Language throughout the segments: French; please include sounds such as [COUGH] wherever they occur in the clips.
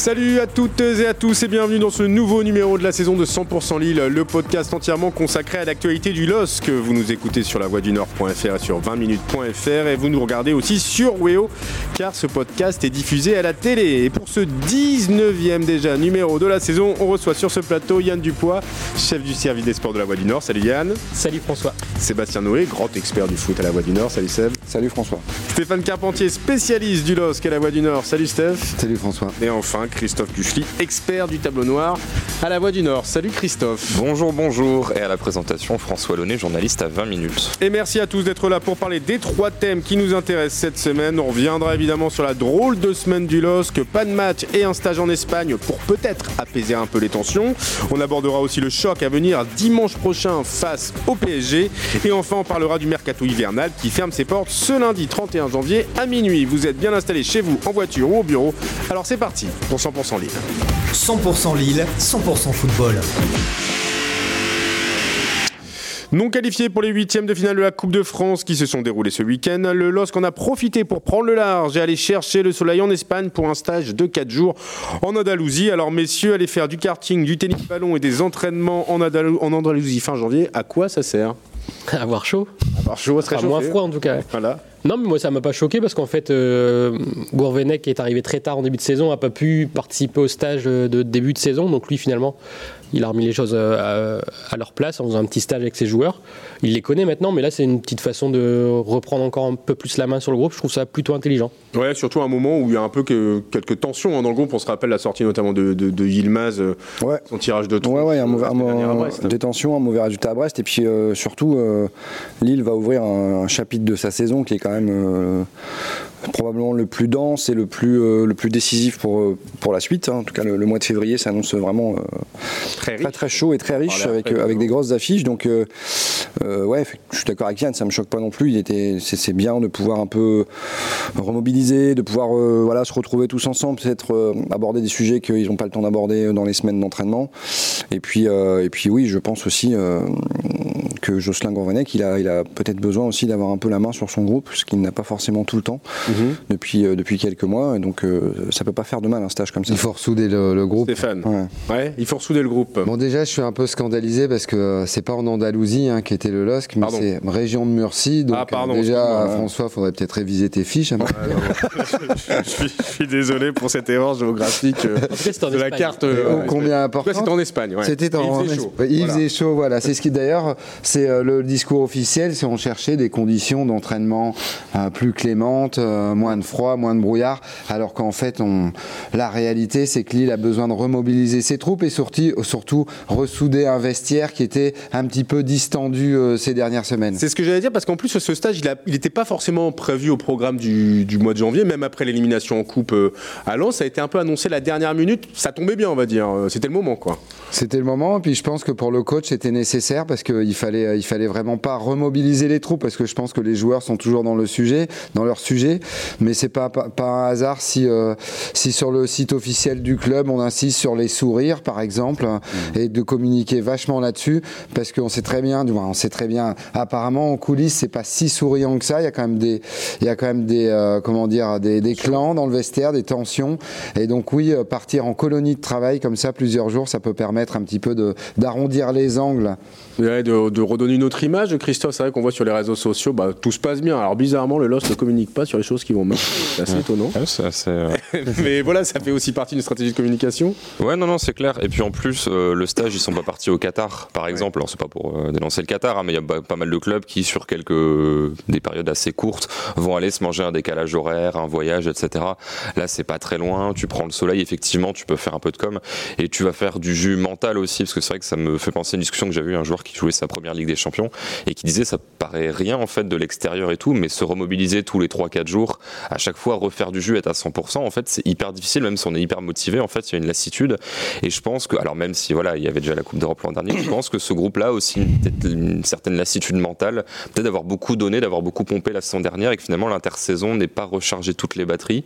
Salut à toutes et à tous et bienvenue dans ce nouveau numéro de la saison de 100% Lille, le podcast entièrement consacré à l'actualité du LOSC. Vous nous écoutez sur la voix du Nord.fr et sur 20minutes.fr et vous nous regardez aussi sur Weo car ce podcast est diffusé à la télé. Et pour ce 19e déjà numéro de la saison, on reçoit sur ce plateau Yann Dupois, chef du service des sports de la voix du Nord. Salut Yann. Salut François. Sébastien Noé, grand expert du foot à la voix du Nord. Salut Seb. Salut François. Stéphane Carpentier, spécialiste du LOSC à la voix du Nord. Salut Steph. Salut François. Et enfin Christophe Buchli, expert du tableau noir à la Voix du Nord. Salut Christophe. Bonjour, bonjour. Et à la présentation, François Launay, journaliste à 20 minutes. Et merci à tous d'être là pour parler des trois thèmes qui nous intéressent cette semaine. On reviendra évidemment sur la drôle de semaine du LOSC, pas de match et un stage en Espagne pour peut-être apaiser un peu les tensions. On abordera aussi le choc à venir dimanche prochain face au PSG. Et enfin, on parlera du mercato hivernal qui ferme ses portes ce lundi 31 janvier à minuit. Vous êtes bien installés chez vous, en voiture ou au bureau. Alors c'est parti pour 100% Lille. 100% Lille, 100% football. Non qualifié pour les huitièmes de finale de la Coupe de France qui se sont déroulés ce week-end, le LOSC en a profité pour prendre le large et aller chercher le soleil en Espagne pour un stage de 4 jours en Andalousie. Alors messieurs, aller faire du karting, du tennis ballon et des entraînements en, Andalou en Andalousie fin janvier, à quoi ça sert? [LAUGHS] Avoir chaud. Avoir chaud, très Enfin, moins froid en tout cas. Voilà. Non, mais moi ça m'a pas choqué parce qu'en fait, euh, Gourvenec qui est arrivé très tard en début de saison a pas pu participer au stage de début de saison. Donc lui finalement, il a remis les choses euh, à, à leur place en faisant un petit stage avec ses joueurs. Il les connaît maintenant, mais là c'est une petite façon de reprendre encore un peu plus la main sur le groupe. Je trouve ça plutôt intelligent. Ouais, surtout à un moment où il y a un peu que, quelques tensions hein, dans le groupe. On se rappelle la sortie notamment de, de, de Yilmaz, euh, Ouais. son tirage de trou. Ouais, ouais, un mauvais, un des tensions, un mauvais résultat à Brest. Et puis euh, surtout, euh, Lille va ouvrir un, un chapitre de sa saison qui est quand même euh, probablement le plus dense et le plus, euh, le plus décisif pour, euh, pour la suite. hein. En tout cas, le, le mois de février s'annonce vraiment euh, Très riche. très très chaud et très riche avec, après, euh, avec des grosses affiches. Donc, euh, euh, ouais, je suis d'accord avec Yann, ça me choque pas non plus. Il était, c'est, bien de pouvoir un peu remobiliser, de pouvoir euh, voilà, se retrouver tous ensemble, peut-être euh, aborder des sujets qu'ils n'ont pas le temps d'aborder dans les semaines d'entraînement. Et puis, euh, et puis oui, je pense aussi euh, que Jocelyn Gourvenec, il a, il a peut-être besoin aussi d'avoir un peu la main sur son groupe, ce qu'il n'a pas forcément tout le temps Mhm. depuis, euh, depuis quelques mois. Et donc, euh, ça peut pas faire de mal un stage comme ça. Il faut ressouder le, le groupe. Stéphane. Ouais. Ouais, il faut ressouder le groupe. Bon déjà je suis un peu scandalisé parce que euh, c'est pas en Andalousie hein, qui était le LOSC mais c'est région de Murcie donc Ah, pardon, déjà. François faudrait peut-être réviser tes fiches hein. [LAUGHS] je, suis, je suis désolé pour cette erreur géographique euh, En en de la Espagne. carte. ouais. combien important c'était en Espagne. ouais. C'était Et en il faisait chaud. Il Voilà. faisait chaud, voilà. C'est ce qui d'ailleurs, c'est euh, le discours officiel, c'est on cherchait des conditions d'entraînement euh, plus clémentes, euh, moins de froid, moins de brouillard, alors qu'en fait, on, la réalité, c'est que Lille a besoin de remobiliser ses troupes et surtout, surtout ressouder un vestiaire qui était un petit peu distendu ces dernières semaines. C'est ce que j'allais dire parce qu'en plus ce stage il n'était pas forcément prévu au programme du, du mois de janvier, même après l'élimination en coupe à Lens, ça a été un peu annoncé la dernière minute, ça tombait bien on va dire, c'était le moment quoi. C'était le moment, et puis je pense que pour le coach c'était nécessaire parce qu'il fallait, il fallait vraiment pas remobiliser les troupes parce que je pense que les joueurs sont toujours dans le sujet, dans leur sujet, mais c'est pas, pas pas un hasard si euh, si sur le site officiel du club on insiste sur les sourires par exemple et de communiquer vachement là-dessus parce qu'on sait très bien, du moins on sait très bien, apparemment en coulisses c'est pas si souriant que ça, il y a quand même des il y a quand même des euh, comment dire des, des clans dans le vestiaire, des tensions. Et donc oui euh, partir en colonie de travail comme ça plusieurs jours ça peut permettre un petit peu d'arrondir les angles. Ouais, de, de redonner une autre image de Christophe, c'est vrai qu'on voit sur les réseaux sociaux, bah, tout se passe bien. Alors bizarrement le LOS ne communique pas sur les choses qui vont mal, c'est assez étonnant. Ouais, c'est assez, euh, [LAUGHS] Mais voilà, ça fait aussi partie d'une stratégie de communication. Ouais, non, non, c'est clair. Et puis en plus, euh, le stage, ils sont pas partis au Qatar, par exemple. Alors, c'est pas pour euh, dénoncer le Qatar, hein, mais il y a pas, pas mal de clubs qui, sur quelques des périodes assez courtes, vont aller se manger un décalage horaire, un voyage, etc. Là, c'est pas très loin. Tu prends le soleil, effectivement, tu peux faire un peu de com, et tu vas faire du jus mental aussi, parce que c'est vrai que ça me fait penser à une discussion que j'avais eu un joueur qui jouait sa première Ligue des Champions, et qui disait ça paraît rien en fait de l'extérieur et tout, mais se remobiliser tous les 3-4 jours, à chaque fois refaire du jus, être à 100%, en fait c'est hyper difficile, même si on est hyper motivé, en fait il y a une lassitude. Et je pense que, alors même si voilà, il y avait déjà la Coupe d'Europe l'an dernier, je pense que ce groupe-là aussi une, certaine lassitude mentale, peut-être d'avoir beaucoup donné, d'avoir beaucoup pompé la saison dernière, et que finalement l'intersaison n'est pas rechargé toutes les batteries.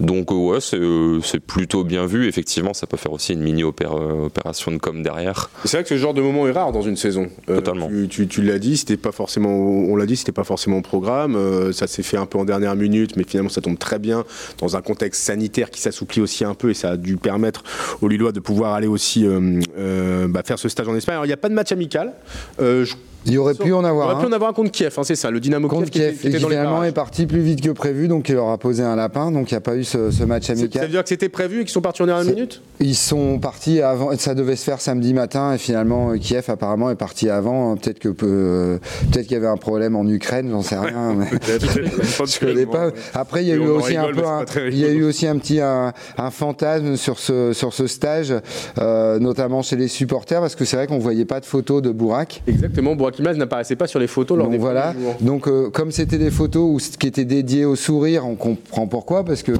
Donc ouais, c'est plutôt bien vu. Effectivement, ça peut faire aussi une mini opération de com derrière. C'est vrai que ce genre de moment est rare dans une saison. Totalement. Tu, tu, l'as dit, c'était pas forcément, on l'a dit, c'était pas forcément au programme. Euh, ça s'est fait un peu en dernière minute, mais finalement ça tombe très bien dans un contexte sanitaire qui s'assouplit aussi un peu et ça a dû permettre aux Lillois de pouvoir aller aussi euh, euh, bah, faire ce stage en Espagne. Alors il n'y a pas de match amical. Je il aurait pu en avoir. Il aurait pu en avoir un contre Kiev, hein, c'est ça, le Dynamo contre Kiev. Qui était, qui finalement est parti plus vite que prévu, donc il leur a posé un lapin, donc il n'y a pas eu ce, ce match amical. Ça veut dire que c'était prévu et qu'ils sont partis en dernière minute? Ils sont partis avant, ça devait se faire samedi matin, et finalement Kiev apparemment est parti avant. Peut-être que euh, peut-être qu'il y avait un problème en Ukraine, j'en sais rien. [LAUGHS] Mais... [LAUGHS] je connais pas. Après, il y a eu aussi un peu, un, il y a eu aussi un petit un, un, fantasme sur ce sur ce stage, euh, notamment chez les supporters, parce que c'est vrai qu'on voyait pas de photos de Bourak. Exactement, Bourak Imaz n'apparaissait pas sur les photos lors donc des voilà. Donc euh, comme c'était des photos qui étaient dédiées au sourire, on comprend pourquoi parce que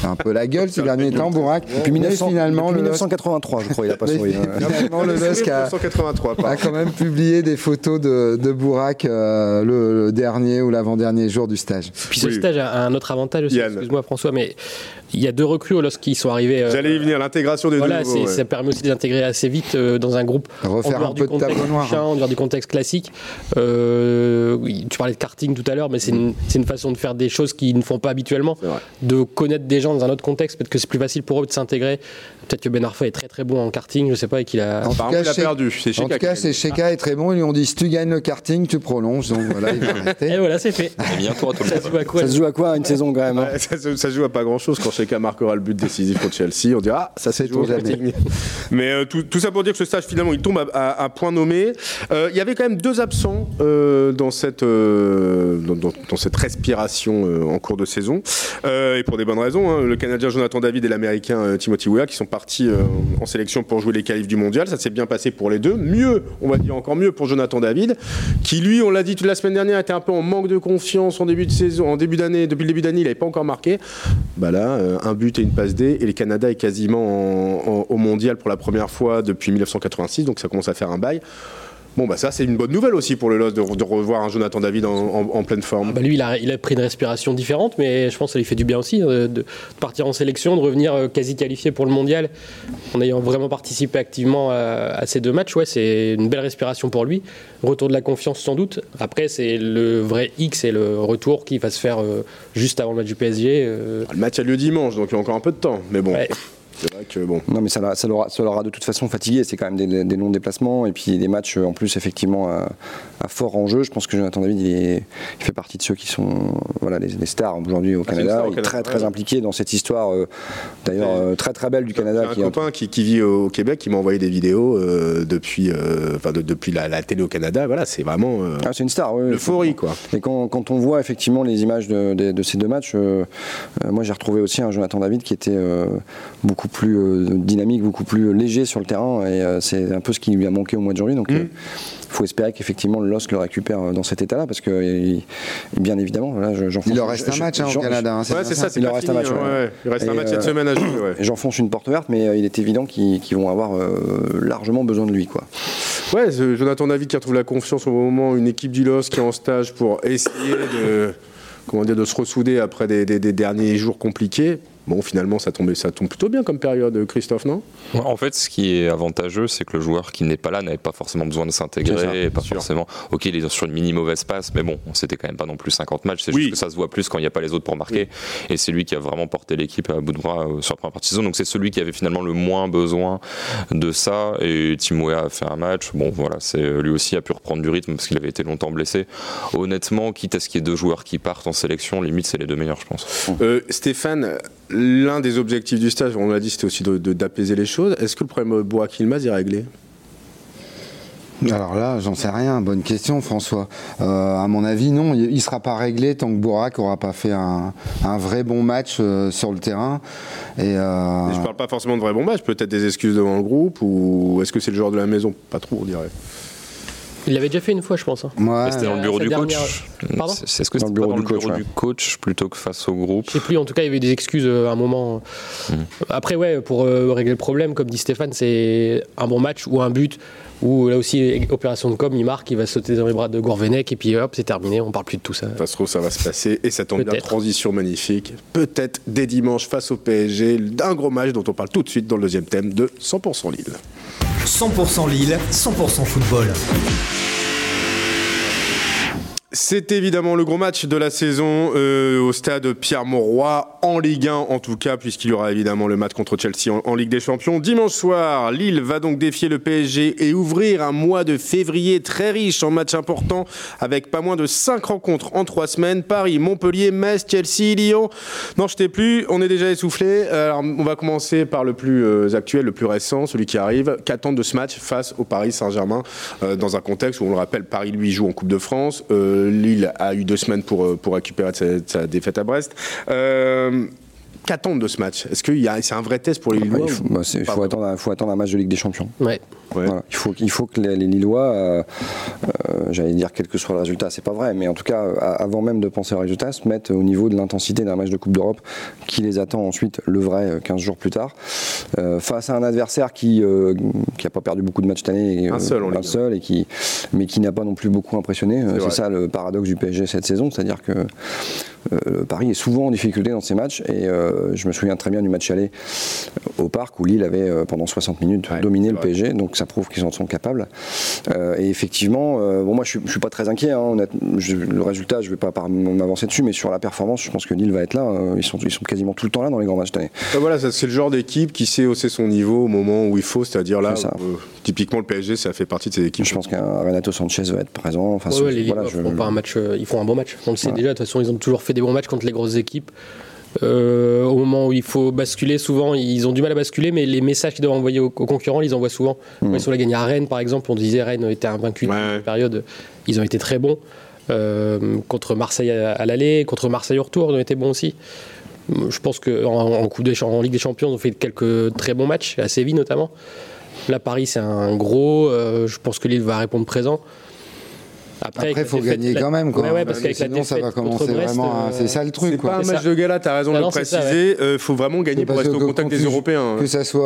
c'est un peu la gueule [LAUGHS] ces derniers temps, Bourak. Depuis, 1900, finalement, depuis 1983, je crois, il a pas souri. Finalement, le LOSC a, a, quand même publié des photos de, de Bourak euh, le, le, dernier ou l'avant-dernier jour du stage. Puis ce oui. stage a un autre avantage aussi. Excuse-moi François, mais il y a deux recrues lorsqu'ils sont arrivés. Euh, J'allais y venir, l'intégration des voilà, deux. Voilà, ouais. ça permet aussi de les intégrer assez vite euh, dans un groupe. Refaire en un peu de tableau noir. Hein. En dehors du contexte classique. Euh, tu parlais de karting tout à l'heure, mais c'est une, une, façon de faire des choses qu'ils ne font pas habituellement. De connaître des gens dans un autre contexte. Peut-être que c'est plus facile pour eux de s'intégrer. Peut-être que Ben Arfa est très très bon en karting, je sais pas, et qu'il a. En tout cas, il a perdu. En tout cas, c'est Sheka est très bon. Ils lui ont dit si tu gagnes le karting, tu prolonges. Donc voilà, il va [LAUGHS] rester. Et voilà, c'est fait. Et tout ça, se joue à quoi, ça se joue à quoi une saison quand même hein ouais, ça, se, ça, se joue à pas grand chose quand Sheka marquera le but décisif contre Chelsea. On dira ah, ça c'est tout. [LAUGHS] Mais euh, tout, tout, ça pour dire que ce stage finalement il tombe à, à, à point nommé. Euh, il y avait quand même deux absents euh, dans cette dans, dans, dans, cette respiration euh, en cours de saison euh, et pour des bonnes raisons. Hein. Le Canadien Jonathan David et l'Américain euh, Timothy Weah qui sont partis en sélection pour jouer les qualifs du mondial. Ça s'est bien passé pour les deux. Mieux, on va dire encore mieux pour Jonathan David, qui lui, on l'a dit toute la semaine dernière, était un peu en manque de confiance en début de saison, en début d'année. Depuis le début d'année, il n'avait pas encore marqué. Bah là, un but et une passe D, et le Canada est quasiment en, en, au mondial pour la première fois depuis 1986, donc ça commence à faire un bail. Bon, bah ça, c'est une bonne nouvelle aussi pour le LOS de, de revoir un Jonathan David en, en, en pleine forme. Ah bah lui, il a, il a, pris une respiration différente, mais je pense que ça lui fait du bien aussi de, de partir en sélection, de revenir euh, quasi qualifié pour le mondial en ayant vraiment participé activement à, à ces deux matchs. Ouais, c'est une belle respiration pour lui. Retour de la confiance sans doute. Après, c'est le vrai X et le retour qui va se faire euh, juste avant le match du PSG. Euh... Le match a lieu dimanche, donc il y a encore un peu de temps. Mais bon. Ouais. C'est vrai que bon. Non, mais ça, ça, l'aura, ça l'aura de toute façon fatigué. C'est quand même des, des, longs déplacements et puis des matchs en plus effectivement à, à fort enjeu. Je pense que Jonathan David, il, est, il fait partie de ceux qui sont voilà les, les stars aujourd'hui au Ah, Canada. star au il est Canada, très très ouais. impliqué dans cette histoire euh, d'ailleurs euh, très très belle du Canada. J'ai un qui copain qui, qui vit au Québec qui m'a envoyé des vidéos euh, depuis, euh, enfin de- depuis la, la télé au Canada. Voilà, c'est vraiment euh, Ah, c'est une star. oui, l'euphorie quoi. Et quand, quand, on voit effectivement les images de, de, de ces deux matchs, euh, euh, moi j'ai retrouvé aussi un Jonathan David qui était euh, beaucoup plus euh, dynamique, beaucoup plus léger sur le terrain, et euh, c'est un peu ce qui lui a manqué au mois de janvier. Donc il Mm. faut espérer qu'effectivement le LOSC le récupère euh, dans cet état-là, parce que il- bien évidemment, voilà, je- j'enfonce- Il leur reste un match hein, au Canada. hein, Ouais, bien c'est ça, c'est Il pas reste un match, ouais, ouais. ouais. Il reste un match cette euh, semaine à jouer. Ouais. J'enfonce une porte ouverte, mais euh, il est évident qu'ils vont avoir euh, largement besoin de lui. Quoi. Ouais, Jonathan David qui retrouve la confiance au moment, une équipe du LOS qui est en stage pour essayer de, comment dire, de se ressouder après des, des, des derniers jours compliqués. Bon, finalement, ça tombe, ça tombe plutôt bien comme période, Christophe, non? En fait, ce qui est avantageux, c'est que le joueur qui n'est pas là n'avait pas forcément besoin de s'intégrer, et pas sûr. forcément. Ok, il est sur une mini mauvaise passe, mais bon, c'était quand même pas non plus 50 matchs. C'est Oui. juste que ça se voit plus quand il n'y a pas les autres pour marquer. Et c'est lui qui a vraiment porté l'équipe à bout de bras euh, sur la première partie de saison. Donc c'est celui qui avait finalement le moins besoin de ça. Et Timoé a fait un match. Bon, voilà, c'est lui aussi a pu reprendre du rythme parce qu'il avait été longtemps blessé. Honnêtement, quitte à ce qu'il y ait deux joueurs qui partent en sélection, limite c'est les deux meilleurs, je pense. Euh, Stéphane, l'un des objectifs du stage, on l'a dit, c'était aussi d'apaiser de, d'apaiser les choses. Est-ce que le problème Boak Ilmaz est réglé? Alors là, j'en sais rien. Bonne question, François. Euh, à mon avis, non. Il ne sera pas réglé tant que Bourak n'aura pas fait un, un, vrai bon match euh, sur le terrain. Et, euh... Et je parle pas forcément de vrai bon match, peut-être des excuses devant le groupe, ou est-ce que c'est le joueur de la maison? Pas trop, on dirait. Il l'avait déjà fait une fois, je pense. hein. Ouais. C'était dans le bureau Sa du dernière- coach. Pardon C'est- Est-ce que Dans le c'était bureau pas dans du le bureau ouais. du coach plutôt que face au groupe Je sais plus, en tout cas, il y avait des excuses euh, à un moment. Après, ouais, pour euh, régler le problème, comme dit Stéphane, c'est un bon match ou un but, ou là aussi, opération de com, il marque, il va sauter dans les bras de Gourvenec, et puis hop, c'est terminé, on parle plus de tout ça. Ça se trouve, ça va se passer et ça tombe bien, transition magnifique. Peut-être dès dimanche face au PSG, d'un gros match dont on parle tout de suite dans le deuxième thème de 100% Lille. 100% Lille, 100% football. C'est évidemment le gros match de la saison euh, au stade Pierre-Mauroy, en Ligue 1 en tout cas, puisqu'il y aura évidemment le match contre Chelsea en, Ligue des Champions. Dimanche soir, Lille va donc défier le PSG et ouvrir un mois de février très riche en matchs importants, avec pas moins de 5 rencontres en 3 semaines. Paris, Montpellier, Metz, Chelsea, Lyon. Non, je t'ai plus, on est déjà essoufflé. Alors, on va commencer par le plus euh, actuel, le plus récent, celui qui arrive. Qu'attendre de ce match face au Paris Saint-Germain, euh, dans un contexte où on le rappelle, Paris lui joue en Coupe de France. Lille a eu deux semaines pour, euh, pour récupérer sa, sa défaite à Brest. Euh, Qu'attendre de ce match? Est-ce que c'est un vrai test pour les Lillois il faut, ou- bah, il faut attendre, un- faut attendre un match de Ligue des Champions. Ouais. Ouais. Voilà. Il, faut, il faut que les, les Lillois, euh, euh, j'allais dire quel que soit le résultat, c'est pas vrai, mais en tout cas, euh, avant même de penser au résultat, se mettre au niveau de l'intensité d'un match de Coupe d'Europe qui les attend ensuite, le vrai, euh, 15 jours plus tard, euh, face à un adversaire qui n'a pas perdu beaucoup de matchs cette année, Un seul un. seul, et qui, mais qui n'a pas non plus beaucoup impressionné. C'est ça le paradoxe du PSG cette saison, c'est-à-dire que Paris est souvent en difficulté dans ses matchs, et je me souviens très bien du match aller au parc où Lille avait pendant 60 minutes Ouais, dominé le. PSG, donc ça prouve qu'ils en sont capables. Euh, et effectivement, euh, bon, moi je suis, je suis pas très inquiet. hein, honnête- je- le résultat, je vais pas m'avancer dessus, mais sur la performance, je pense que Lille va être là. euh, ils, sont, ils sont quasiment tout le temps là dans les grands matchs cette année. Ah, voilà, ça, c'est le genre d'équipe qui sait hausser son niveau au moment où il faut, c'est-à-dire là, ça. où, euh, typiquement le PSG, ça fait partie de ces équipes. Je pense qu'un Renato Sanchez va être présent. Enfin, Ouais, les voilà, Lillois je- font pas un match, euh, ils font un bon match. On le sait Voilà. déjà, de toute façon, ils ont toujours fait des bons matchs contre les grosses équipes. Euh, au moment où il faut basculer, souvent, ils ont du mal à basculer, mais les messages qu'ils doivent envoyer aux, aux concurrents, ils envoient souvent. Quand ils sont allés gagner à Rennes, par exemple, on disait Rennes était invaincu dans Ouais. une période. Ils ont été très bons. Euh, contre Marseille à, à l'aller, contre Marseille au retour, ils ont été bons aussi. Je pense qu'en en, Coupe en Ligue des Champions, ils ont fait quelques très bons matchs, à Séville notamment. Là, Paris, c'est un gros. euh, je pense que Lille va répondre présent. Après, il faut gagner la- quand même. Quoi. Ouais, ouais, parce la Sinon, ça va commencer Brest, vraiment. à- euh, C'est ça le truc. C'est quoi. pas un match ça. de gala, t'as raison de Ah le c'est ça, préciser. Il faut vraiment gagner pour Parce rester au contact des Européens. Que ça soit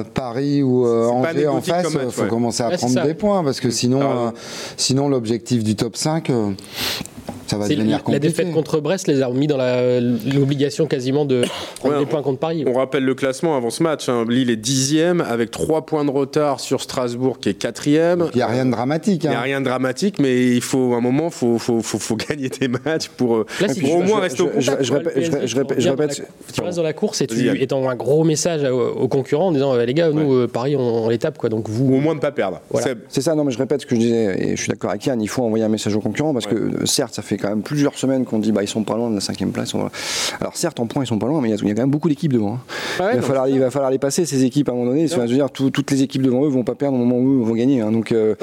euh, Paris ou euh, Angers en face, il faut commencer à prendre des points parce que sinon, Ah, euh, sinon l'objectif du top 5, euh, ça va devenir la compliqué. défaite contre Brest les a mis dans la- l'obligation quasiment de prendre Ouais, des points contre Paris. On rappelle le classement avant ce match. hein. Lille est dixième avec 3 points de retard sur Strasbourg qui est quatrième. Il n'y a rien de dramatique. Il n'y hein. a rien de dramatique, mais il faut un moment, faut, faut, faut, faut [LAUGHS] gagner des matchs pour, euh, Là, si pour tu- au moins rester au contact. je répète- tu la- restes dans la course et tu étant un gros message aux, concurrents en disant euh, les gars, nous, euh, Paris, on, les tape quoi. Donc Ou vous, au moins de ne pas perdre. C'est ça, non, mais je répète ce que je disais, et je suis d'accord avec Yann, il faut envoyer un message aux concurrents, parce que euh, certes, ça fait quand même plusieurs semaines qu'on dit bah, ils sont pas loin de la cinquième place. on va- Alors certes, en points, ils sont pas loin, mais il y a, il y a quand même beaucoup d'équipes devant. hein. Ouais, il, va falloir, il va falloir les passer, ces équipes, à un moment donné. Je veux dire, tout- toutes les équipes devant eux vont pas perdre au moment où eux vont gagner. hein. donc, euh,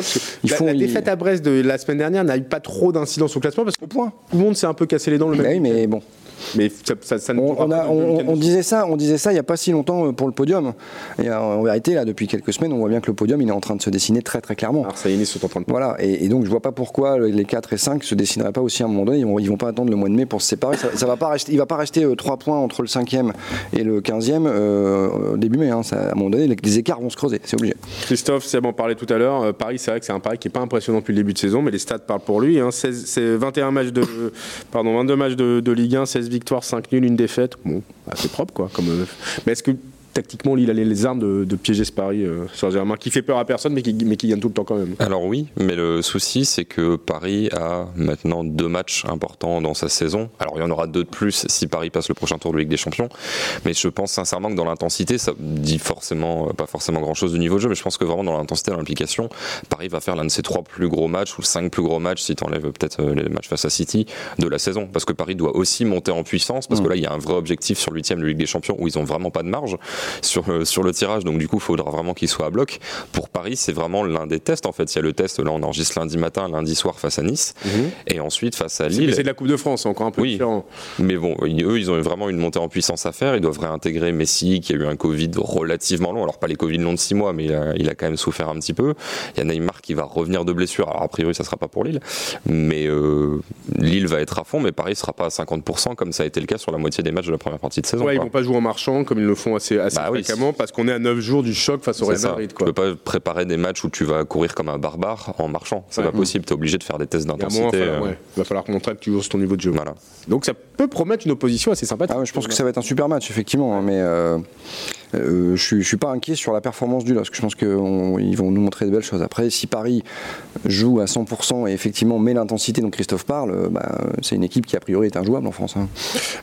il la, faut. la il- défaite à Brest de la semaine dernière n'a eu pas trop d'incidence au classement parce que point. tout le monde s'est un peu cassé les dents le même. mais bon. Mais ça, ça, ça ne On, on a- on- on disait ça, on disait ça il n'y a pas si longtemps euh, pour le podium. Et euh, en vérité, là, depuis quelques semaines, on voit bien que le podium, il est en train de se dessiner très très clairement. Marseille et Nice sont en train de Voilà, et, et donc je vois pas pourquoi les 4 et 5 se dessineraient pas aussi à un moment donné. Ils vont, ils vont pas attendre le mois de mai pour se séparer. Ça, ça va pas rester, il va pas rester 3 points entre le 5e et le 15e euh, début mai. hein. Ça, à un moment donné, les, les écarts vont se creuser, c'est obligé. Christophe, Seb en parlait tout à l'heure. Euh, Paris, c'est vrai que c'est un Paris qui n'est pas impressionnant depuis le début de saison, mais les stats parlent pour lui. Hein. 16 c'est 21 matchs de, pardon, 22 matchs de, de Ligue 1, 16 victoires, 5 nuls, une défaite. Bon, assez propre quoi. Comme, euh, Mais est-ce que tactiquement, Lille a les- armes de, de piéger ce Paris euh, sur Germain, qui fait peur à personne, mais qui, mais qui gagne tout le temps quand même Alors oui, mais le souci c'est que Paris a maintenant deux matchs importants dans sa saison. Alors il y en aura deux de plus si Paris passe le prochain tour de Ligue des Champions, mais je pense sincèrement que dans l'intensité, ça dit forcément euh, pas forcément grand chose du niveau de jeu, mais je pense que vraiment dans l'intensité, dans l'implication, Paris va faire l'un de ses trois plus gros matchs ou cinq plus gros matchs si tu enlèves peut-être euh, les matchs face à City de la saison, parce que Paris doit aussi monter en puissance, parce que là il y a un vrai objectif sur le huitième de Ligue des Champions où ils ont vraiment pas de marge. Sur, le- sur le tirage. Donc du coup, il faudra vraiment qu'il soit à bloc. Pour Paris, c'est vraiment l'un des tests en fait. Il y a le test, là on enregistre lundi matin, lundi soir face à Nice, et ensuite face à Lille. c'est de la Coupe de France, c'est encore un peu Oui. différent. Mais bon, ils- eux, ils ont vraiment une montée en puissance à faire. Ils doivent réintégrer Messi, qui a eu un Covid relativement long. Alors, pas les Covid longs de 6 mois, mais il a, il a quand même souffert un petit peu. Il y a Neymar qui va revenir de blessure. Alors, a priori, ça sera pas pour Lille. Mais euh, Lille va être à fond, mais Paris sera pas à 50%, comme ça a été le cas sur la moitié des matchs de la première partie de saison. Ouais, ils quoi. vont pas jouer en marchant comme ils le font assez, assez Bah oui, fréquemment parce qu'on est à 9 jours du choc face au Real. Madrid. Tu peux pas préparer des matchs où tu vas courir comme un barbare en marchant. C'est Ouais. pas possible. Tu es obligé de faire des tests d'intensité. il va falloir- euh, ouais, il va falloir montrer que tu joues sur ton niveau de jeu. Voilà. Donc ça peut promettre une opposition assez sympathique. Ah ouais, je pense que ça va être un super match, effectivement. Mais euh, euh, je suis, je suis pas inquiet sur la performance du LOSC. Je pense qu'ils vont nous montrer de belles choses. Après, si Paris joue à 100% et effectivement met l'intensité dont Christophe parle, euh, bah, c'est une équipe qui a priori est injouable en France. hein.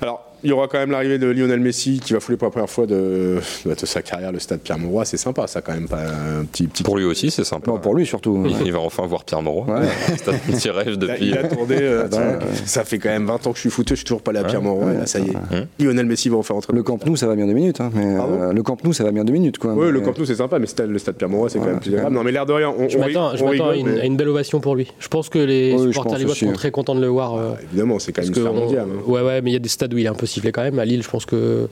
Alors, il y aura quand même l'arrivée de Lionel Messi qui va fouler pour la première fois de, de sa carrière le stade Pierre-Mauroy. C'est sympa, ça, quand même. Pas un petit, petit... Pour lui aussi, c'est sympa. Bon, pour lui surtout. Il va enfin voir Pierre Moreau. Ouais. [LAUGHS] C'est un petit rêve Il a, depuis. il a tourné. euh, [LAUGHS] vois, Ça fait quand même 20 ans que je suis footeux, je suis toujours pas allé à Pierre-Mauroy. ouais, là, ça y est. ouais. Lionel Messi va en faire entrer. Le Camp Nou, ça va bien deux minutes. hein, mais, Pardon euh, le Camp Nou, ça va bien deux minutes. Quoi, Oui, Mais- le Camp Nou, c'est sympa, mais stade- le stade Pierre-Mauroy, c'est quand même plus agréable. Non, mais l'air de rien, on, Je m'attends je on m'attends à, une, mais- à une belle ovation pour lui. Je pense que les supporters lillois aussi. seront très contents de le voir. euh, Évidemment, c'est quand même mondiale. hein. ouais, ouais, mais il y a des stades où il est un sifflé quand même. À Lille, je pense que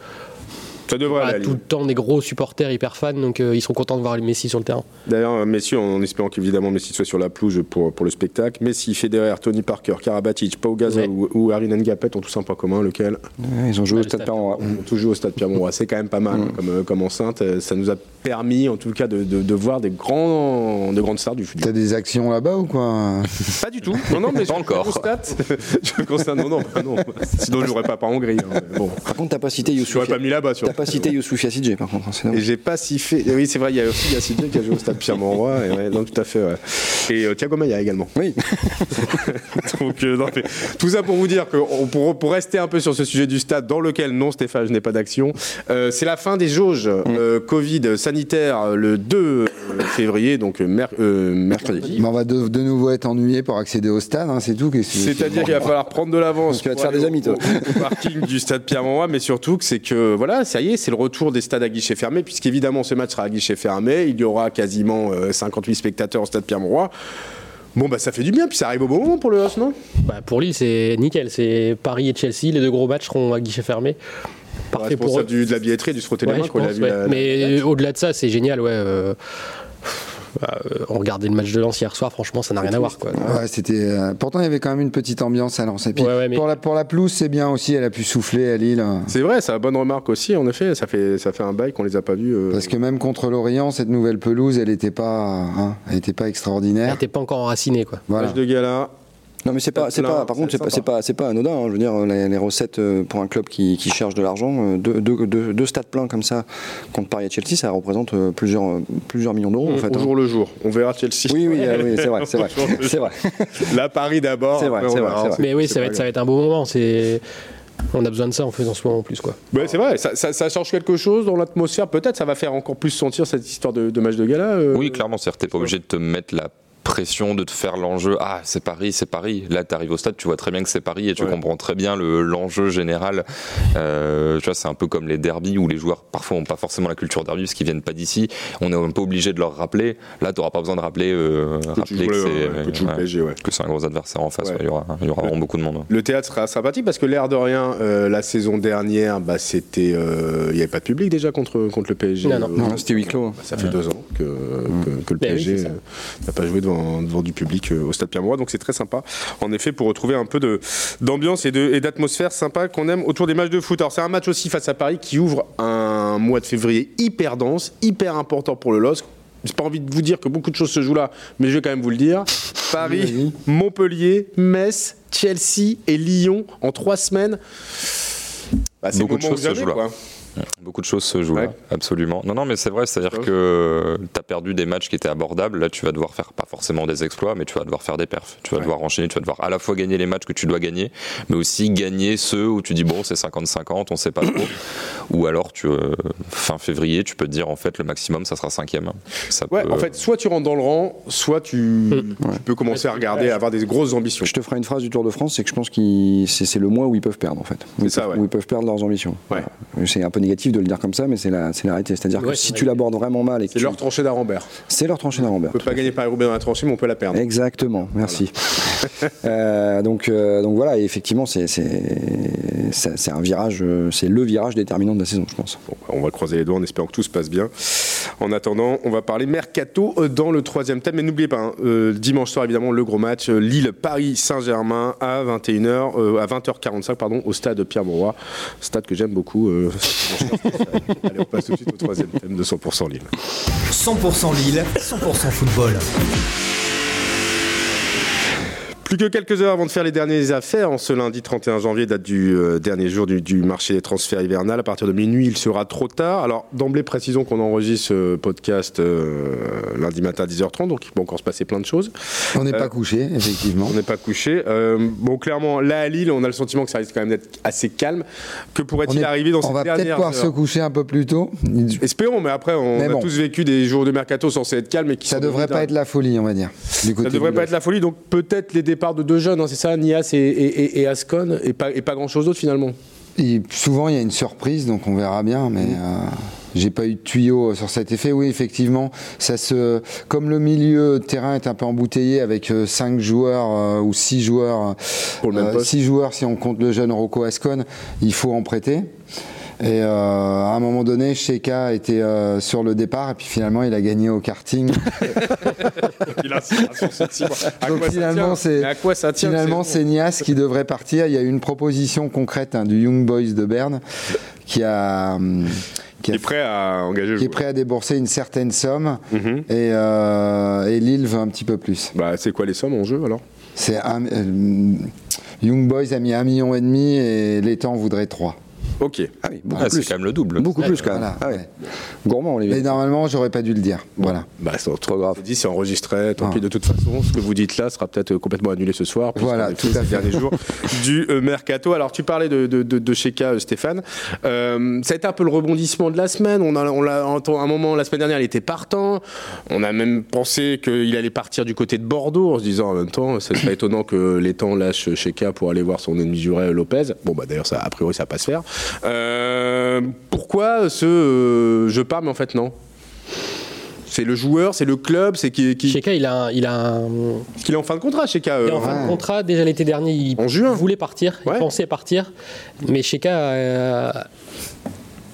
Ça devrait pas aller. tout le temps des gros supporters hyper fans, donc euh, ils seront contents de voir le Messi sur le terrain. D'ailleurs, Messi, en espérant qu'évidemment Messi soit sur la pelouse pour, pour le spectacle. Messi, Federer, Tony Parker, Karabatic, Pau Gasol Ouais. ou, ou Harry Ngapet ont tous un point commun, lequel Ouais, ils ont joué Ouais, au stade stade Pierre-Mauroy. On tous joué au stade Pierre-Mauroy. C'est quand même pas mal hein, comme, euh, comme enceinte. Euh, Ça nous a permis, en tout cas, de, de- de voir des, grands, de grandes stars du T'as football. des actions là-bas ou quoi? Pas du tout. Non, non, mais Pas je encore. constate. je constate. Non, non, non. [LAUGHS] Sinon, je n'aurais pas pas en Hongrie. hein. Bon, Par contre, t'as pas cité je Youssouf. l'aurais pas mis là-bas. tu vois. T'as pas cité [LAUGHS] Youssouf Yassidje, par contre. hein, Et j'ai pas si fait. Oui, c'est vrai, il y a aussi Yacine qui a joué au stade Pierre-Mauroy. et ouais, non, tout à fait. ouais. Et euh, Thiago Maia également. Oui. [LAUGHS] Donc, euh, non, mais tout ça pour vous dire que on- pour, pour rester un peu sur ce sujet du stade, dans lequel non, Stéphane, je n'ai pas d'action, euh, c'est la fin des jauges euh, Covid sanitaire le 2 février, donc mer- mercredi. Mais on va de, de nouveau être ennuyé pour accéder au stade, hein, c'est tout. C'est-à-dire qu'il va falloir prendre de l'avance. [LAUGHS] Tu vas te faire des amis, toi. Au, au parking du stade Pierre-Mauroy, mais surtout que c'est que voilà, ça y est, c'est le retour des stades à guichet fermé, puisqu'évidemment ce match sera à guichet fermé. Il y aura quasiment euh, 58 spectateurs au stade Pierre-Mauroy. Bon, bah ça fait du bien, puis ça arrive au bon moment pour le non Bah, pour Lille, c'est nickel. C'est Paris et Chelsea, les deux gros matchs seront à guichet fermé. Parfait pour eux. responsable du- de la billetterie, du se frotter les Ouais, mains pense, vu ouais. la- la- Mais au-delà de ça, c'est génial, ouais. euh, bah, euh, on regardait le match de Lens hier soir, franchement, ça n'a rien à voir, quoi. Ouais, c'était. euh, pourtant, il y avait quand même une petite ambiance à Lens. Et puis, Ouais, ouais, mais- pour, la, pour la pelouse, c'est bien aussi. Elle a pu souffler à Lille. C'est vrai, c'est une bonne remarque aussi, en effet. Ça fait, ça fait un bail qu'on les a pas vus. euh, Parce que même contre l'Orient, cette nouvelle pelouse, elle n'était pas, hein, elle était pas Elle extraordinaire. n'était pas encore enracinée, quoi. Voilà. Match de gala. Non mais c'est pas, c'est Plein, pas, par contre c'est pas, sympa. c'est pas, c'est pas anodin. hein. Je veux dire les, les recettes euh, pour un club qui, qui cherche de l'argent, euh, deux, deux, deux- deux stades pleins comme ça contre Paris et Chelsea, ça représente euh, plusieurs, euh, plusieurs millions d'euros en fait. au hein. jour le jour. On verra Chelsea. Oui oui, euh, oui c'est vrai, c'est vrai, [LAUGHS] c'est vrai. [LAUGHS] La Paris d'abord. C'est vrai, c'est vrai. Mais oui, ça va, être, ça va être un beau moment. C'est... On a besoin de ça en faisant ce moment en plus, quoi. Ouais, c'est vrai, ça, ça- ça change quelque chose dans l'atmosphère. Peut-être ça va faire encore plus sentir cette histoire de, de match de gala. euh, Oui, clairement, que t'es pas obligé de te mettre la pression de te faire l'enjeu. Ah, c'est Paris, c'est Paris. Là, tu arrives au stade, tu vois très bien que c'est Paris et tu Ouais. comprends très bien le- l'enjeu général. Euh, tu vois, c'est un peu comme les derbies où les joueurs parfois n'ont pas forcément la culture derby parce qu'ils viennent pas d'ici. On est un peu obligé de leur rappeler. Là, tu n'auras pas besoin de rappeler, euh, que rappeler que le- c'est ouais, ouais, un gros adversaire en face. Ouais. ouais, Il y aura, il y aura vraiment beaucoup de monde. Le théâtre sera sympathique parce que l'air de rien, euh, la saison dernière, bah, c'était, euh, il n'y avait pas de public déjà contre, contre le PSG. Non, non. Euh, Non, c'était huis clos. Ça fait deux ans que, que, que le Ben oui, PSG n'a pas joué devant, devant du public euh, au Stade Pierre-Mauroy, donc c'est très sympa. En effet, pour retrouver un peu d'ambiance et, d'atmosphère sympa qu'on aime autour des matchs de foot. Alors c'est un match aussi face à Paris qui ouvre un mois de février hyper dense, hyper important pour le LOSC. J'ai pas envie de vous dire que beaucoup de choses se jouent là, mais je vais quand même vous le dire. Paris, Montpellier, Metz, Chelsea et Lyon en trois semaines. Bah, c'est Beaucoup de choses se jouent là. quoi. Beaucoup de choses se jouent Ouais. là, absolument. Non, non, mais c'est vrai, c'est-à-dire que tu as perdu des matchs qui étaient abordables. Là, tu vas devoir faire pas forcément des exploits, mais tu vas devoir faire des perfs. Tu vas Ouais. devoir enchaîner, tu vas devoir à la fois gagner les matchs que tu dois gagner, mais aussi gagner ceux où tu dis bon, c'est 50-50, on sait pas trop. [COUGHS] Ou alors, tu, euh, fin février, tu peux te dire en fait le maximum, ça sera cinquième. Ça Ouais, peut- en fait, soit tu rentres dans le rang, soit tu, tu peux commencer à regarder, à avoir des grosses ambitions. Je te ferai une phrase du Tour de France, c'est que je pense que c'est c'est le mois où ils peuvent perdre en fait. Où C'est ils ça, peuvent- ouais. Où ils peuvent perdre leurs ambitions. Voilà. C'est un peu peu négatif de le dire comme ça, mais c'est la, c'est la réalité. C'est-à-dire Ouais, que c'est si vrai. tu l'abordes vraiment mal et que C'est tu- leur tranchée d'Arambert. c'est leur tranchée d'Arambert. On peut pas gagner Paris-Roubaix dans la tranchée, mais on peut la perdre. Exactement, merci. [LAUGHS] Euh, donc, euh, donc voilà, et effectivement, c'est, c'est, c'est- c'est un virage, euh, c'est le virage déterminant de la saison, je pense. Bon, bah, on va croiser les doigts en espérant que tout se passe bien. En attendant, on va parler mercato dans le troisième thème. Mais n'oubliez pas, hein, euh, dimanche soir, évidemment, le gros match Lille-Paris-Saint-Germain à 21h, euh, à 20h45, pardon, au stade Pierre-Mauroy. Stade que j'aime beaucoup. euh, [LAUGHS] Allez, on passe tout de suite au troisième thème de 100% Lille. 100% Lille, 100% football. Plus que quelques heures avant de faire les dernières affaires, en ce lundi 31 janvier, date du euh, dernier jour du, du marché des transferts hivernal. À partir de minuit, il sera trop tard. Alors, d'emblée, précisons qu'on enregistre ce podcast euh, lundi matin à 10h30, donc il peut encore se passer plein de choses. On n'est Euh, pas couché, effectivement. On n'est pas couché. Euh, bon, clairement, là à Lille, on a le sentiment que ça risque quand même d'être assez calme. Que On, pourrait-il arriver dans on ces va peut-être pouvoir se coucher un peu plus tôt. Espérons, mais après, on Mais a tous vécu des jours de mercato censés être calmes et qui Ça devrait pas être la folie, on va dire. Du côté ça devrait pas être la folie, donc peut-être les de deux jeunes, hein, c'est ça, Nias et, et, et- et Ascon, et pas, et pas grand-chose d'autre finalement. Et souvent, il y a une surprise, donc on verra bien, mais euh, j'ai pas eu de tuyau sur cet effet. Oui, effectivement, ça se, comme le milieu de terrain est un peu embouteillé avec 5 joueurs euh, ou 6 joueurs, Pour le même poste. 6 joueurs si on compte le jeune Rocco Ascon, il faut en prêter. Et euh, à un moment donné, Sheka était euh, sur le départ et puis finalement il a gagné au karting. [LAUGHS] Il a. À Donc quoi ça finalement, tient c'est Mais à quoi ça tient finalement c'est- Nias qui devrait partir. Il y a eu une proposition concrète hein, du Young Boys de Berne qui a hum, qui, est prêt à engager qui est prêt à débourser une certaine somme Mhm. et, euh, et Lille veut un petit peu plus. Bah, c'est quoi les sommes en jeu alors? C'est un- euh, Young Boys a mis un million et demi et l'étang voudrait 3. Ok. Ah oui, beaucoup Ah, c'est plus. quand même le double. Beaucoup plus quand même. Voilà, Ah ouais. ouais. Gourmand, Et Olivier. normalement, j'aurais pas dû le dire. Voilà. Bah, c'est Trop grave. dit, c'est enregistré. Tant Ah. pis, de toute façon, ce que vous dites là sera peut-être complètement annulé ce soir. Voilà, tout à fait. derniers jours [LAUGHS] du euh, mercato. Alors, tu parlais de, de, de, de Sheka, euh, Stéphane. Euh, ça a été un peu le rebondissement de la semaine. On a, on l'a entendu un moment la semaine dernière, il était partant. On a même pensé qu'il allait partir du côté de Bordeaux en se disant en même temps, c'est pas étonnant que les temps lâchent Sheka pour aller voir son ennemi juré Lopez. Bon, bah d'ailleurs, ça, a priori, ça va pas se faire. Euh, pourquoi ce euh, je pars, mais en fait, non? C'est le joueur, c'est le club, c'est qui, qui, Sheka, il a, un- il a un, parce qu'il est en fin de contrat, Sheka. euh, il est en fin de contrat. Déjà l'été dernier, il En juin. voulait partir, Ouais. il pensait partir, mais Sheka a,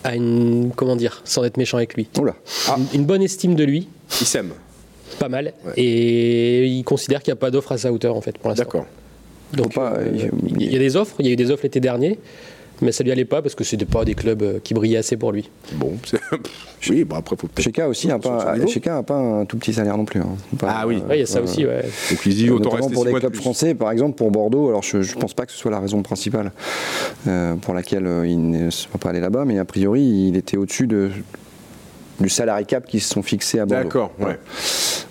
a une, comment dire, sans être méchant avec lui, Oula. une, une bonne estime de lui, Il s'aime. pas mal, et il considère qu'il n'y a pas d'offre à sa hauteur en fait pour l'instant. D'accord. Donc pas, euh, il y a des offres, il y a eu des offres l'été dernier, mais ça lui allait pas parce que c'était pas des clubs euh, qui brillaient assez pour lui. Bon, [LAUGHS] c'est- oui, bon après faut peut-être. Aussi n'a pas, a pas un tout petit salaire non plus. hein. Pas- Ah oui. Ouais, il y a ça aussi, ouais. Donc il se dit autant rester pour les clubs plus. français, par exemple pour Bordeaux, alors je ne pense pas que ce soit la raison principale euh, pour laquelle euh, il ne va pas aller là-bas, mais a priori il était au-dessus de, du salarié cap qui se sont fixés à Bordeaux. D'accord, ouais.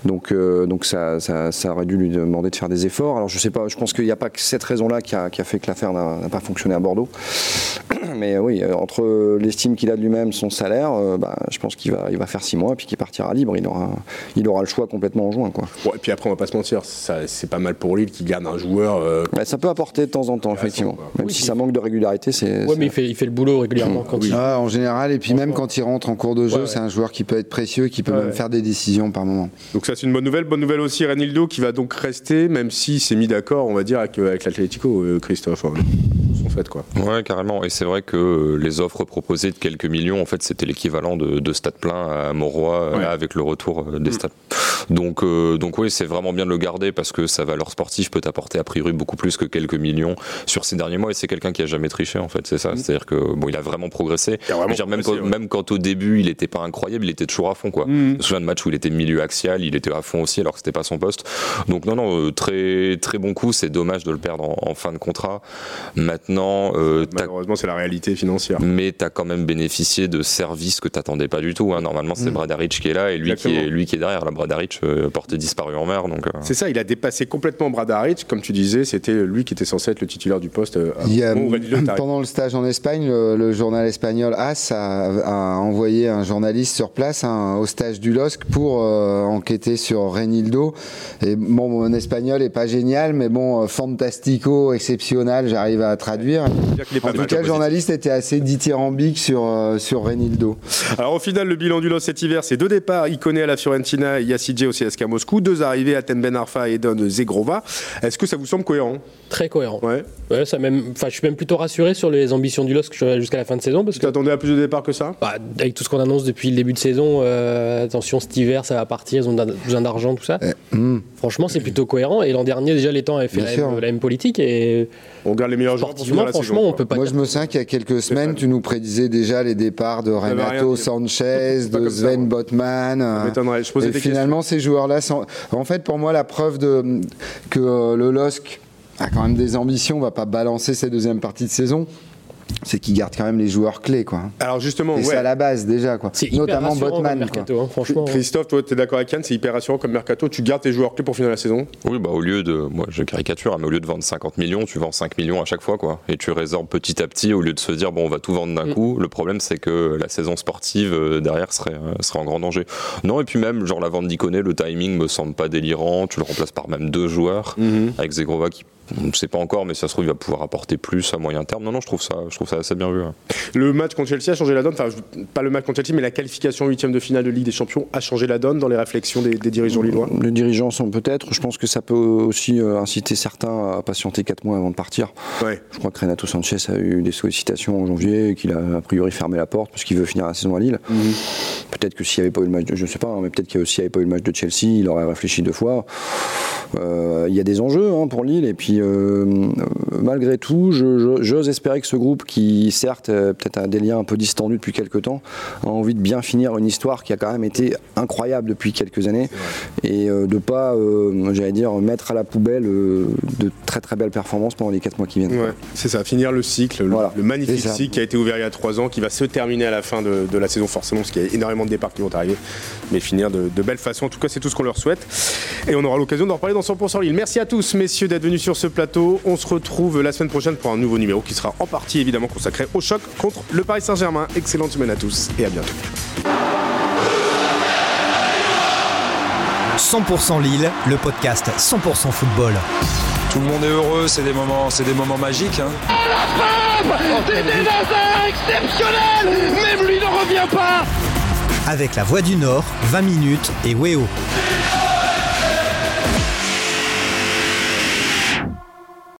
Donc, euh, donc ça, ça, ça aurait dû lui demander de faire des efforts. Alors je sais pas, je pense qu'il n'y a pas que cette raison-là qui a, qui a fait que l'affaire n'a n'a pas fonctionné à Bordeaux. [CLEARS THROAT] Mais oui, euh, entre l'estime qu'il a de lui-même, son salaire, euh, bah, je pense qu'il va, il va faire six mois et puis qu'il partira libre. Il aura, il aura le choix complètement en juin. Quoi. Bon, et puis après on va pas se mentir, c'est pas mal pour Lille qui garde un joueur. euh, Bah, ça peut apporter de temps en temps, effectivement. Même Oui, si ça manque de régularité, c'est. Ouais, mais il fait, il fait le boulot régulièrement quand il. Ah, en général, et puis même quand il rentre en cours de jeu, Ouais, ouais. c'est un joueur qui peut être précieux, qui peut Ouais, même ouais. faire des décisions par moment. Donc ça c'est une bonne nouvelle. Bonne nouvelle aussi Renildo qui va donc rester, même s'il s'est mis d'accord, on va dire, avec, avec l'Atlético, euh, Christophe. hein. Fait quoi. Ouais, carrément. Et c'est vrai que euh, les offres proposées de quelques millions, en fait, c'était l'équivalent de, de stade plein à Mauroy, euh, Ouais. là, avec le retour euh, des stades. Donc, euh, donc oui, c'est vraiment bien de le garder parce que sa valeur sportive peut apporter a priori beaucoup plus que quelques millions sur ces derniers mois. Et c'est quelqu'un qui a jamais triché, en fait. C'est ça. C'est-à-dire que bon, il a vraiment progressé. Il a vraiment dire, même, progressé, quand, ouais. même quand au début il était pas incroyable, il était toujours à fond, quoi. Mhm. Je me souviens de match où il était milieu axial, il était à fond aussi alors que c'était pas son poste. Donc non, non, très très bon coup. C'est dommage de le perdre en, en fin de contrat. Maintenant, euh, Malheureusement c'est la réalité financière. mais tu as quand même bénéficié de services que tu n'attendais pas du tout. hein. Normalement, c'est Bradaric qui est là et lui, qui est, lui qui est derrière. La Bradaric, euh, portée disparue en mer. Donc, euh, C'est ça, il a dépassé complètement Bradaric, comme tu disais, c'était lui qui était censé être le titulaire du poste. euh, Il y a- pendant le stage en Espagne, le, le journal espagnol AS a, a envoyé un journaliste sur place hein, au stage du LOSC pour euh, enquêter sur Renildo. Et bon, mon espagnol est pas génial, mais bon, fantastico, exceptionnel, j'arrive à traduire. Dire. En tout cas, le journaliste était assez dithyrambique sur, euh, sur Renildo. Alors au final, le bilan du LOS cet hiver, c'est deux départs. Iconé à la Fiorentina, Yassidje au CSKA Moscou. Deux arrivées à Ben Arfa et Don Zegrova. Est-ce que ça vous semble cohérent? Très cohérent. Ouais. Ouais, ça même, enfin, je suis même plutôt rassuré sur les ambitions du LOSC jusqu'à la fin de saison parce Tu que t'attendais à plus de départs que ça? Bah, avec tout ce qu'on annonce depuis le début de saison, euh, attention cet hiver ça va partir, ils ont besoin d'argent, tout ça. Hmm. Franchement, c'est plutôt cohérent. Et l'an dernier, déjà, les temps avaient fait la même politique et On garde les meilleurs joueurs pour finir sportivement, la franchement, saison. on peut pas. Moi, dire- je me souviens qu'il y a quelques semaines, tu nous prédisais déjà les départs de Renato. Sanchez, de ça, Sven moi. Botman. euh, m'étonnerait. Je posais et des finalement, ces joueurs-là sont. En fait, pour moi, la preuve de, que euh, le LOSC a quand même des ambitions, va pas balancer cette deuxième partie de saison, c'est qu'il garde quand même les joueurs clés, quoi. Alors justement, c'est ouais. à la base déjà, quoi. C'est hyper Notamment Botman, quoi. mercato, hein, franchement. Christophe, toi, t'es d'accord avec Yann, c'est hyper rassurant comme mercato. Tu gardes tes joueurs clés pour finir la saison? Oui, bah au lieu de, moi je caricature, hein, mais au lieu de vendre 50 millions, tu vends 5 millions à chaque fois, quoi. Et tu résorbes petit à petit au lieu de se dire, bon, on va tout vendre d'un Mm. coup. Le problème, c'est que la saison sportive euh, derrière serait, euh, serait en grand danger. Non, et puis même, genre la vente d'Iconé, le timing me semble pas délirant. Tu le remplaces par même deux joueurs, avec Zegrova qui, on ne sait pas encore, mais ça se trouve, il va pouvoir apporter plus à moyen terme. Non, non, je trouve ça, je trouve ça assez bien vu. hein. Le match contre Chelsea a changé la donne. Enfin, pas le match contre Chelsea, mais la qualification huitième de finale de Ligue des Champions a changé la donne dans les réflexions des, des dirigeants lillois. Les dirigeants sont peut-être. Je pense que ça peut aussi euh, inciter certains à patienter 4 mois avant de partir. Ouais. Je crois que Renato Sanchez a eu des sollicitations en janvier et qu'il a a priori fermé la porte parce qu'il veut finir la saison à Lille. Peut-être que s'il n'y avait pas eu le match de, je ne sais pas, hein, mais peut-être qu'il n'y avait pas eu le match de Chelsea, il aurait réfléchi deux fois. Euh, Il y a des enjeux hein, pour Lille et puis euh, euh, malgré tout, j'ose espérer que ce groupe qui certes peut-être a des liens un peu distendus depuis quelques temps, a envie de bien finir une histoire qui a quand même été incroyable depuis quelques années et de pas, euh, j'allais dire, mettre à la poubelle de très très belles performances pendant les 4 mois qui viennent. Ouais, c'est ça, finir le cycle, le, Voilà, le magnifique cycle qui a été ouvert il y a trois ans, qui va se terminer à la fin de, de la saison forcément, parce qu'il y a énormément de départs qui vont arriver, mais finir de, de belle façon. En tout cas, c'est tout ce qu'on leur souhaite. Et on aura l'occasion d'en reparler dans 100% Lille. Merci à tous, messieurs, d'être venus sur ce plateau. On se retrouve la semaine prochaine pour un nouveau numéro qui sera en partie évidemment consacré au choc contre le Paris Saint-Germain. Excellente semaine à tous et à bientôt. 100% Lille, le podcast 100% football. Tout le monde est heureux, c'est des moments, c'est des moments magiques. hein. C'était Nazar exceptionnel Même lui ne revient pas Avec la Voix du Nord, 20 minutes et Weo.